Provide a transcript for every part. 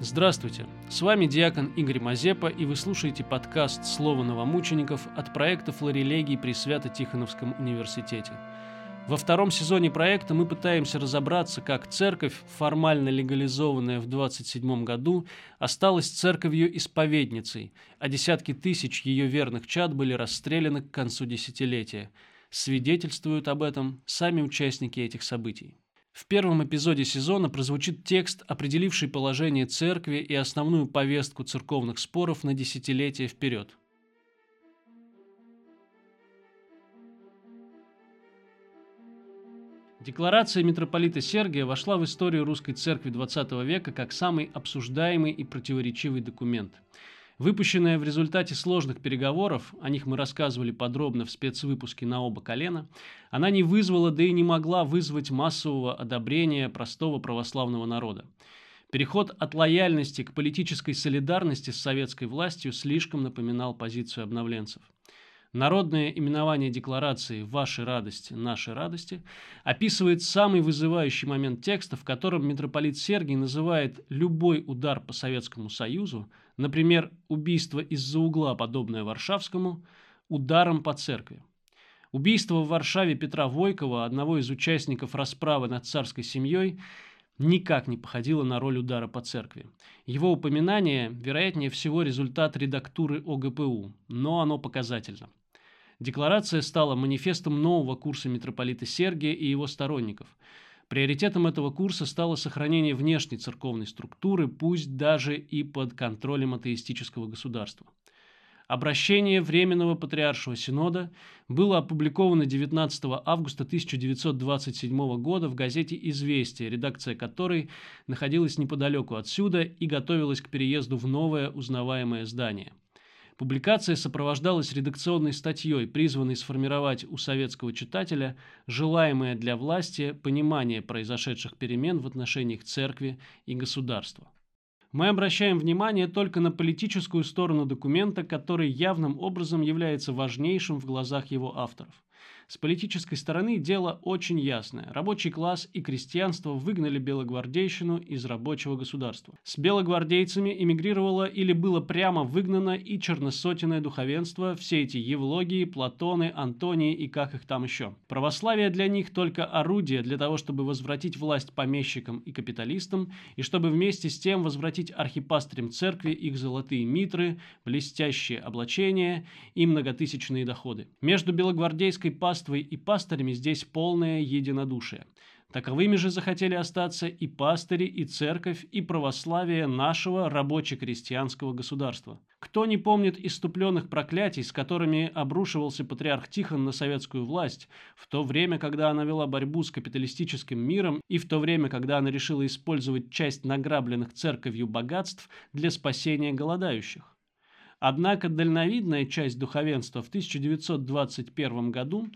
Здравствуйте, с вами диакон Игорь Мазепа, и вы слушаете подкаст «Слово новомучеников» от проекта «Флорелегий» при Свято-Тихоновском университете. Во втором сезоне проекта мы пытаемся разобраться, как церковь, формально легализованная в 27 году, осталась церковью-исповедницей, а десятки тысяч ее верных чад были расстреляны к концу десятилетия. Свидетельствуют об этом сами участники этих событий. В первом эпизоде сезона прозвучит текст, определивший положение церкви и основную повестку церковных споров на десятилетия вперед. Декларация митрополита Сергия вошла в историю русской церкви XX века как самый обсуждаемый и противоречивый документ – Выпущенная в результате сложных переговоров, о них мы рассказывали подробно в спецвыпуске на оба колена, она не вызвала, да и не могла вызвать массового одобрения простого православного народа. Переход от лояльности к политической солидарности с советской властью слишком напоминал позицию обновленцев. Народное именование декларации «Ваши радости, наши радости» описывает самый вызывающий момент текста, в котором митрополит Сергий называет любой удар по Советскому Союзу, например, убийство из-за угла, подобное Варшавскому, ударом по церкви. Убийство в Варшаве Петра Войкова, одного из участников расправы над царской семьей, никак не походило на роль удара по церкви. Его упоминание, вероятнее всего, результат редактуры ОГПУ, но оно показательно – Декларация стала манифестом нового курса митрополита Сергия и его сторонников. Приоритетом этого курса стало сохранение внешней церковной структуры, пусть даже и под контролем атеистического государства. Обращение Временного Патриаршего Синода было опубликовано 19 августа 1927 года в газете «Известия», редакция которой находилась неподалеку отсюда и готовилась к переезду в новое узнаваемое здание – Публикация сопровождалась редакционной статьей, призванной сформировать у советского читателя желаемое для власти понимание произошедших перемен в отношениях церкви и государства. Мы обращаем внимание только на политическую сторону документа, который явным образом является важнейшим в глазах его авторов. С политической стороны дело очень ясное. Рабочий класс и крестьянство выгнали белогвардейщину из рабочего государства. С белогвардейцами эмигрировало или было прямо выгнано и черносотенное духовенство, все эти Евлогии, Платоны, Антонии и как их там еще. Православие для них только орудие для того, чтобы возвратить власть помещикам и капиталистам, и чтобы вместе с тем возвратить архипастырям церкви их золотые митры, блестящие облачения и многотысячные доходы. Между белогвардейской паствой паствой и пастырями здесь полное единодушие. Таковыми же захотели остаться и пастыри, и церковь, и православие нашего рабоче-крестьянского государства. Кто не помнит иступленных проклятий, с которыми обрушивался патриарх Тихон на советскую власть, в то время, когда она вела борьбу с капиталистическим миром, и в то время, когда она решила использовать часть награбленных церковью богатств для спасения голодающих? Однако дальновидная часть духовенства в 1921 году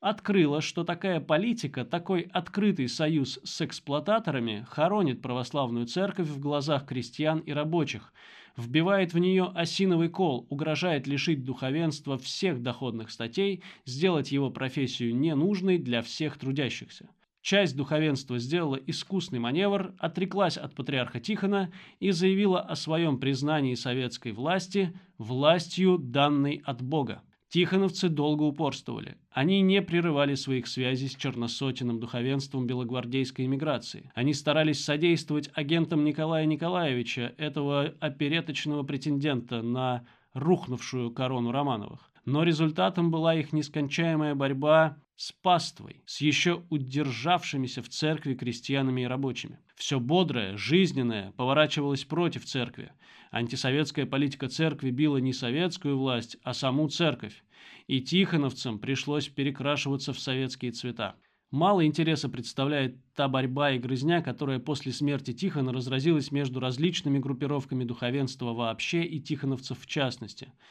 открыла, что такая политика, такой открытый союз с эксплуататорами хоронит православную церковь в глазах крестьян и рабочих, вбивает в нее осиновый кол, угрожает лишить духовенства всех доходных статей, сделать его профессию ненужной для всех трудящихся. Часть духовенства сделала искусный маневр, отреклась от патриарха Тихона и заявила о своем признании советской власти властью, данной от Бога. Тихоновцы долго упорствовали. Они не прерывали своих связей с черносотенным духовенством белогвардейской эмиграции. Они старались содействовать агентам Николая Николаевича, этого опереточного претендента на рухнувшую корону Романовых. Но результатом была их нескончаемая борьба с паствой, с еще удержавшимися в церкви крестьянами и рабочими. Все бодрое, жизненное поворачивалось против церкви. Антисоветская политика церкви била не советскую власть, а саму церковь. И тихоновцам пришлось перекрашиваться в советские цвета. Мало интереса представляет та борьба и грызня, которая после смерти Тихона разразилась между различными группировками духовенства вообще и тихоновцев в частности –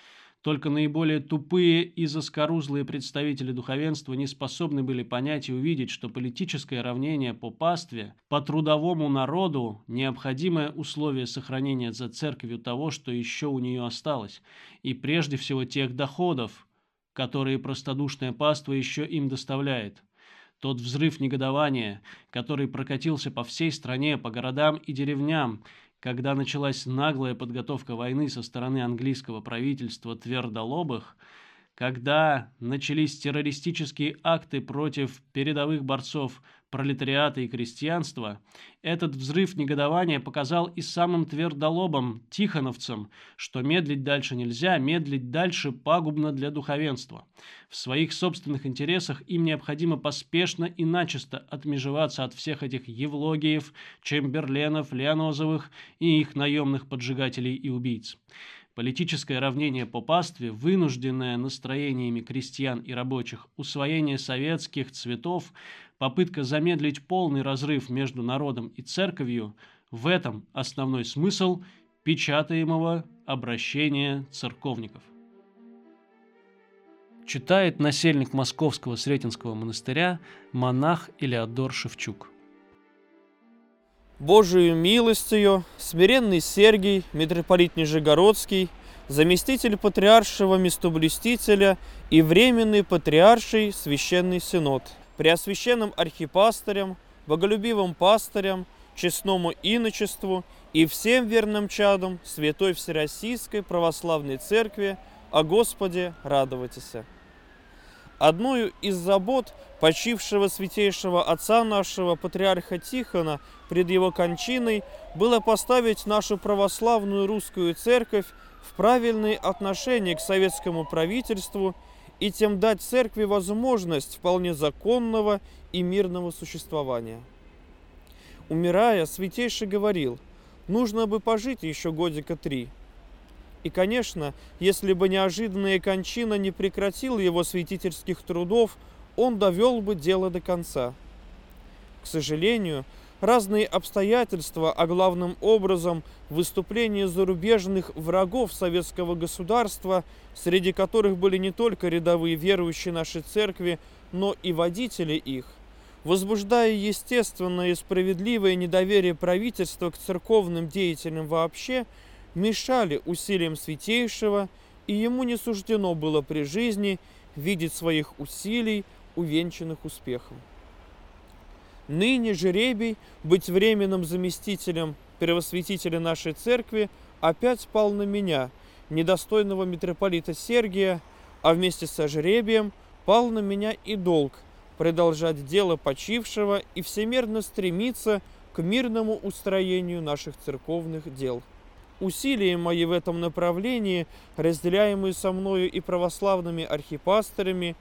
только наиболее тупые и заскорузлые представители духовенства не способны были понять и увидеть, что политическое равнение по пастве, по трудовому народу – необходимое условие сохранения за церковью того, что еще у нее осталось, и прежде всего тех доходов, которые простодушная паства еще им доставляет. Тот взрыв негодования, который прокатился по всей стране, по городам и деревням, когда началась наглая подготовка войны со стороны английского правительства твердолобых, когда начались террористические акты против передовых борцов пролетариата и крестьянства, этот взрыв негодования показал и самым твердолобым тихоновцам, что медлить дальше нельзя, медлить дальше пагубно для духовенства. В своих собственных интересах им необходимо поспешно и начисто отмежеваться от всех этих Евлогиев, Чемберленов, Леонозовых и их наемных поджигателей и убийц. Политическое равнение по пастве, вынужденное настроениями крестьян и рабочих, усвоение советских цветов, попытка замедлить полный разрыв между народом и церковью – в этом основной смысл печатаемого обращения церковников. Читает насельник Московского Сретенского монастыря монах Илеодор Шевчук. Божию милостью смиренный Сергий, митрополит Нижегородский, заместитель патриаршего местоблюстителя и временный патриарший священный синод, преосвященным архипастырем, боголюбивым пастырем, честному иночеству и всем верным чадам Святой Всероссийской Православной Церкви о Господе радовайтесь. Одною из забот почившего святейшего отца нашего, патриарха Тихона, пред его кончиной, было поставить нашу православную русскую церковь в правильные отношения к советскому правительству и тем дать церкви возможность вполне законного и мирного существования. Умирая, святейший говорил, нужно бы пожить еще годика три – и, конечно, если бы неожиданная кончина не прекратила его святительских трудов, он довел бы дело до конца. К сожалению, разные обстоятельства, а главным образом выступления зарубежных врагов советского государства, среди которых были не только рядовые верующие нашей церкви, но и водители их, возбуждая естественное и справедливое недоверие правительства к церковным деятелям вообще – мешали усилиям Святейшего, и ему не суждено было при жизни видеть своих усилий, увенчанных успехом. Ныне жеребий быть временным заместителем первосвятителя нашей церкви опять пал на меня, недостойного митрополита Сергия, а вместе со жребием пал на меня и долг продолжать дело почившего и всемерно стремиться к мирному устроению наших церковных дел – Усилия мои в этом направлении, разделяемые со мною и православными архипасторами,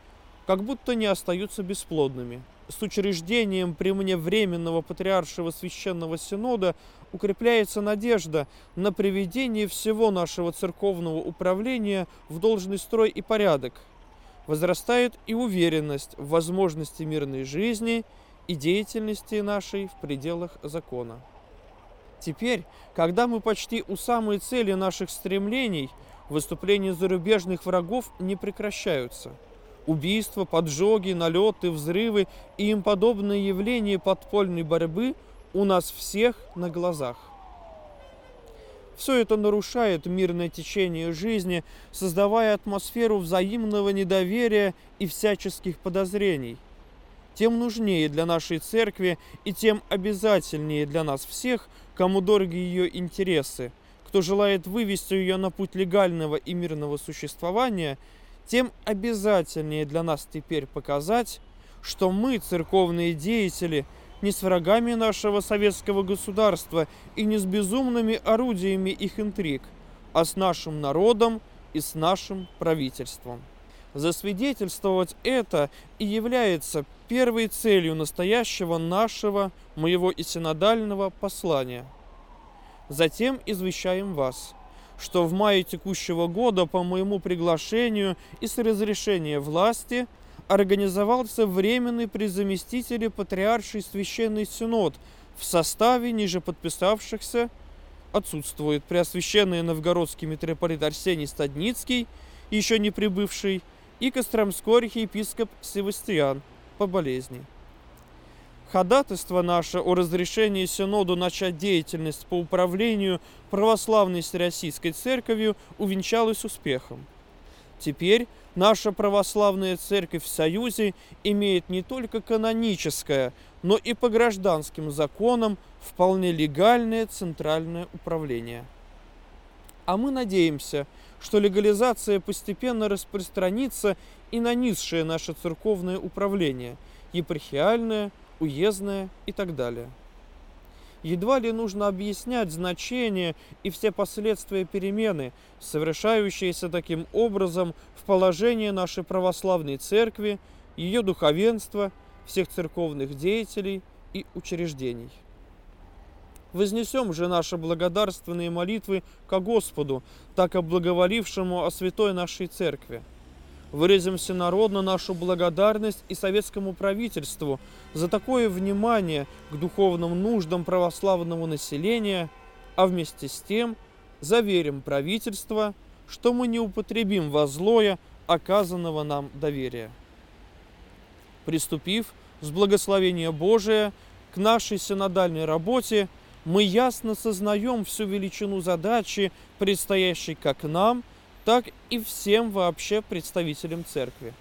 как будто не остаются бесплодными. С учреждением при мне Временного Патриаршего Священного Синода укрепляется надежда на приведение всего нашего церковного управления в должный строй и порядок. Возрастает и уверенность в возможности мирной жизни и деятельности нашей в пределах закона. Теперь, когда мы почти у самой цели наших стремлений, выступления зарубежных врагов не прекращаются. Убийства, поджоги, налеты, взрывы и им подобные явления подпольной борьбы у нас всех на глазах. Все это нарушает мирное течение жизни, создавая атмосферу взаимного недоверия и всяческих подозрений. Тем нужнее для нашей церкви и тем обязательнее для нас всех – кому дороги ее интересы, кто желает вывести ее на путь легального и мирного существования, тем обязательнее для нас теперь показать, что мы, церковные деятели, не с врагами нашего советского государства и не с безумными орудиями их интриг, а с нашим народом и с нашим правительством. Засвидетельствовать это и является первой целью настоящего нашего, моего и синодального послания. Затем извещаем вас, что в мае текущего года по моему приглашению и с разрешения власти организовался временный при заместителе патриарший священный синод в составе ниже подписавшихся отсутствует Преосвященный Новгородский митрополит Арсений Стадницкий, еще не прибывший, и Костромской архиепископ Севастьян по болезни. Ходатайство наше о разрешении Синоду начать деятельность по управлению православной Российской Церковью увенчалось успехом. Теперь наша православная церковь в Союзе имеет не только каноническое, но и по гражданским законам вполне легальное центральное управление. А мы надеемся, что легализация постепенно распространится и на низшее наше церковное управление, епархиальное, уездное и так далее. Едва ли нужно объяснять значение и все последствия перемены, совершающиеся таким образом в положении нашей православной церкви, ее духовенства, всех церковных деятелей и учреждений. Вознесем же наши благодарственные молитвы ко Господу, так облаговолившему о святой нашей церкви. Выразим всенародно нашу благодарность и советскому правительству за такое внимание к духовным нуждам православного населения, а вместе с тем заверим правительство, что мы не употребим во злое оказанного нам доверия. Приступив с благословения Божия к нашей синодальной работе, мы ясно сознаем всю величину задачи, предстоящей как нам, так и всем вообще представителям церкви.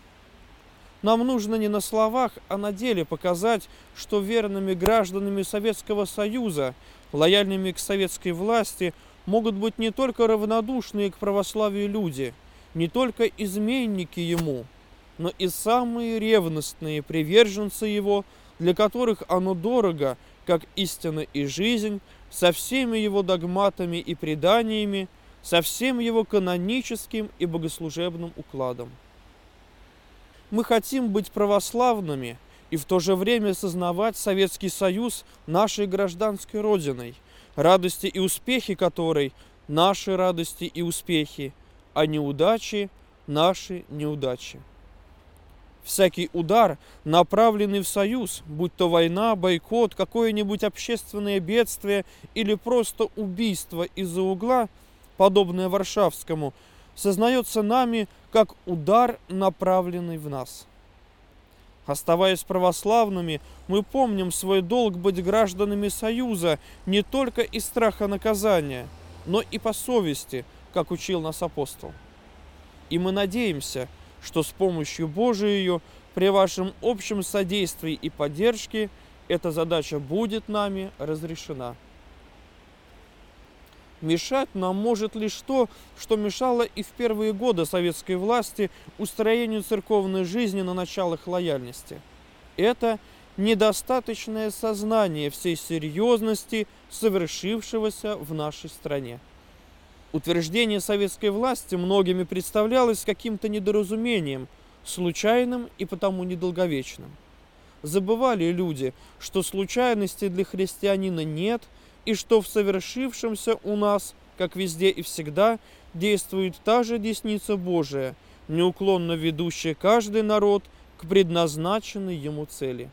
Нам нужно не на словах, а на деле показать, что верными гражданами Советского Союза, лояльными к советской власти, могут быть не только равнодушные к православию люди, не только изменники ему, но и самые ревностные приверженцы его, для которых оно дорого – как истина и жизнь, со всеми его догматами и преданиями, со всем его каноническим и богослужебным укладом. Мы хотим быть православными и в то же время сознавать Советский Союз нашей гражданской родиной, радости и успехи которой – наши радости и успехи, а неудачи – наши неудачи. Всякий удар, направленный в союз, будь то война, бойкот, какое-нибудь общественное бедствие или просто убийство из-за угла, подобное Варшавскому, сознается нами как удар, направленный в нас. Оставаясь православными, мы помним свой долг быть гражданами Союза не только из страха наказания, но и по совести, как учил нас апостол. И мы надеемся – что с помощью Божией при вашем общем содействии и поддержке эта задача будет нами разрешена. Мешать нам может лишь то, что мешало и в первые годы советской власти устроению церковной жизни на началах лояльности. Это недостаточное сознание всей серьезности совершившегося в нашей стране. Утверждение советской власти многими представлялось каким-то недоразумением, случайным и потому недолговечным. Забывали люди, что случайностей для христианина нет, и что в совершившемся у нас, как везде и всегда, действует та же десница Божия, неуклонно ведущая каждый народ к предназначенной ему цели.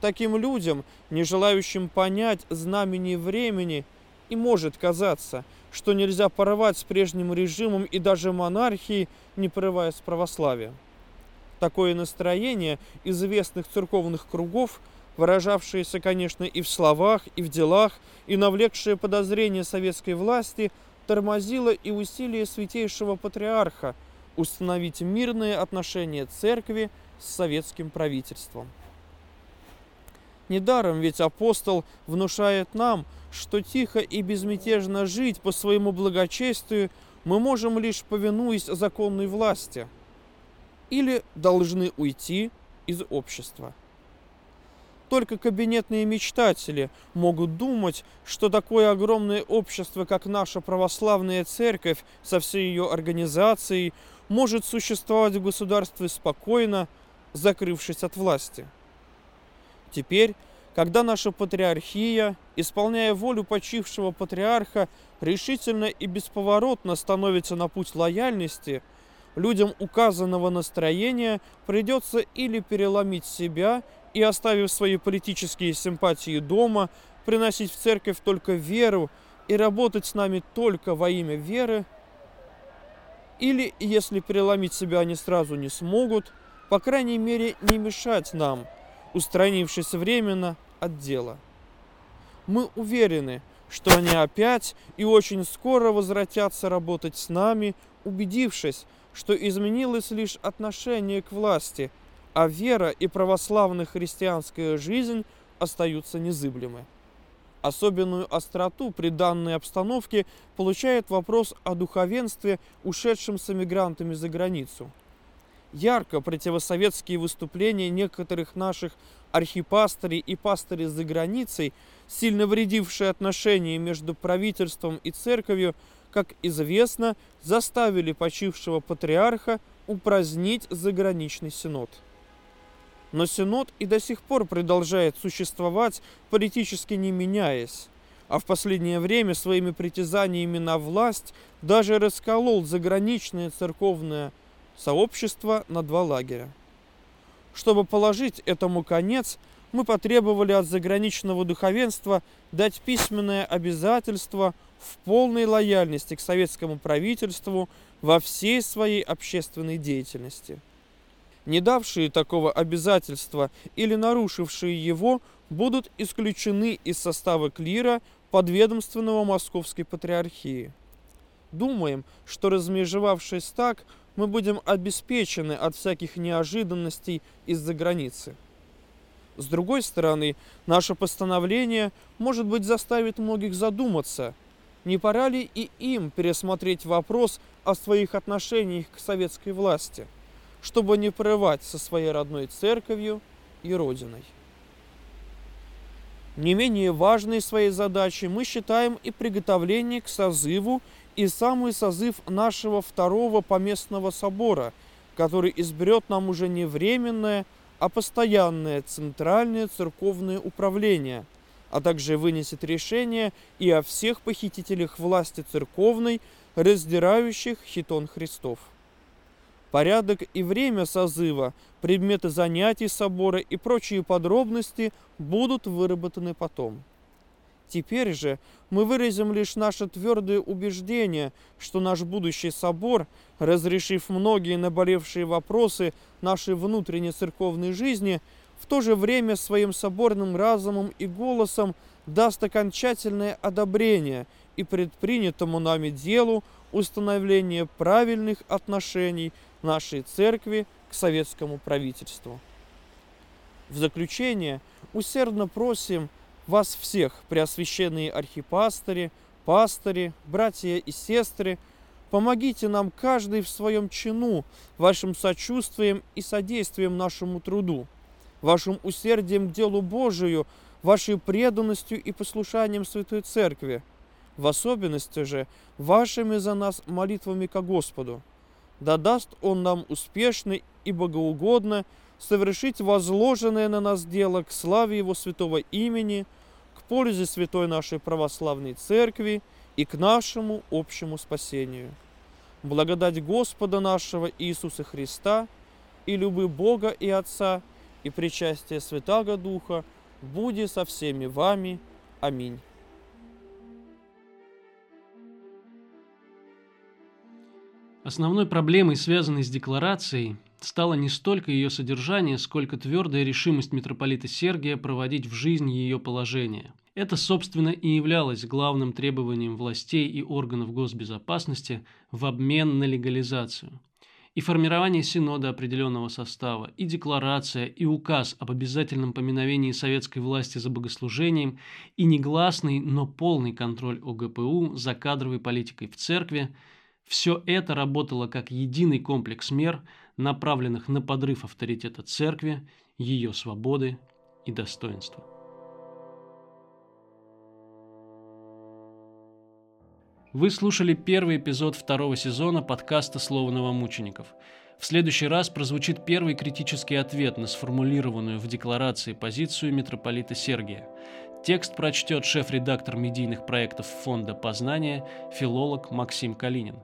Таким людям, не желающим понять знамени времени, и может казаться – что нельзя порвать с прежним режимом и даже монархией, не порывая с православием. Такое настроение известных церковных кругов, выражавшееся, конечно, и в словах, и в делах, и навлекшее подозрения советской власти, тормозило и усилие святейшего патриарха установить мирные отношения церкви с советским правительством. Недаром ведь апостол внушает нам, что тихо и безмятежно жить по своему благочестию мы можем лишь повинуясь законной власти или должны уйти из общества. Только кабинетные мечтатели могут думать, что такое огромное общество, как наша православная церковь со всей ее организацией, может существовать в государстве спокойно, закрывшись от власти. Теперь когда наша патриархия, исполняя волю почившего патриарха, решительно и бесповоротно становится на путь лояльности, людям указанного настроения придется или переломить себя и, оставив свои политические симпатии дома, приносить в церковь только веру и работать с нами только во имя веры, или, если переломить себя они сразу не смогут, по крайней мере, не мешать нам – устранившись временно от дела. Мы уверены, что они опять и очень скоро возвратятся работать с нами, убедившись, что изменилось лишь отношение к власти, а вера и православная христианская жизнь остаются незыблемы. Особенную остроту при данной обстановке получает вопрос о духовенстве, ушедшем с эмигрантами за границу. Ярко противосоветские выступления некоторых наших архипастырей и пастырей за границей, сильно вредившие отношения между правительством и церковью, как известно, заставили почившего патриарха упразднить заграничный синод. Но Синод и до сих пор продолжает существовать, политически не меняясь. А в последнее время своими притязаниями на власть даже расколол заграничное церковное сообщество на два лагеря. Чтобы положить этому конец, мы потребовали от заграничного духовенства дать письменное обязательство в полной лояльности к советскому правительству во всей своей общественной деятельности – не давшие такого обязательства или нарушившие его, будут исключены из состава клира подведомственного Московской Патриархии. Думаем, что размежевавшись так, мы будем обеспечены от всяких неожиданностей из-за границы. С другой стороны, наше постановление, может быть, заставит многих задуматься, не пора ли и им пересмотреть вопрос о своих отношениях к советской власти – чтобы не порывать со своей родной церковью и родиной. Не менее важной своей задачей мы считаем и приготовление к созыву и самый созыв нашего второго поместного собора, который изберет нам уже не временное, а постоянное центральное церковное управление, а также вынесет решение и о всех похитителях власти церковной, раздирающих хитон Христов. Порядок и время созыва, предметы занятий собора и прочие подробности будут выработаны потом. Теперь же мы выразим лишь наше твердое убеждение, что наш будущий собор, разрешив многие наболевшие вопросы нашей внутренней церковной жизни, в то же время своим соборным разумом и голосом даст окончательное одобрение и предпринятому нами делу установления правильных отношений нашей церкви к советскому правительству. В заключение усердно просим вас всех, преосвященные архипастыри, пастыри, братья и сестры, помогите нам каждый в своем чину, вашим сочувствием и содействием нашему труду, вашим усердием к делу Божию, вашей преданностью и послушанием Святой Церкви, в особенности же вашими за нас молитвами ко Господу – да даст Он нам успешно и богоугодно совершить возложенное на нас дело к славе Его святого имени, к пользе святой нашей православной церкви и к нашему общему спасению. Благодать Господа нашего Иисуса Христа и любы Бога и Отца и причастие Святаго Духа будет со всеми вами. Аминь. Основной проблемой, связанной с декларацией, стало не столько ее содержание, сколько твердая решимость митрополита Сергия проводить в жизнь ее положение. Это, собственно, и являлось главным требованием властей и органов госбезопасности в обмен на легализацию. И формирование синода определенного состава, и декларация, и указ об обязательном поминовении советской власти за богослужением, и негласный, но полный контроль ОГПУ за кадровой политикой в церкви – все это работало как единый комплекс мер, направленных на подрыв авторитета церкви, ее свободы и достоинства. Вы слушали первый эпизод второго сезона подкаста «Слово новомучеников». В следующий раз прозвучит первый критический ответ на сформулированную в декларации позицию митрополита Сергия. Текст прочтет шеф-редактор медийных проектов Фонда Познания, филолог Максим Калинин.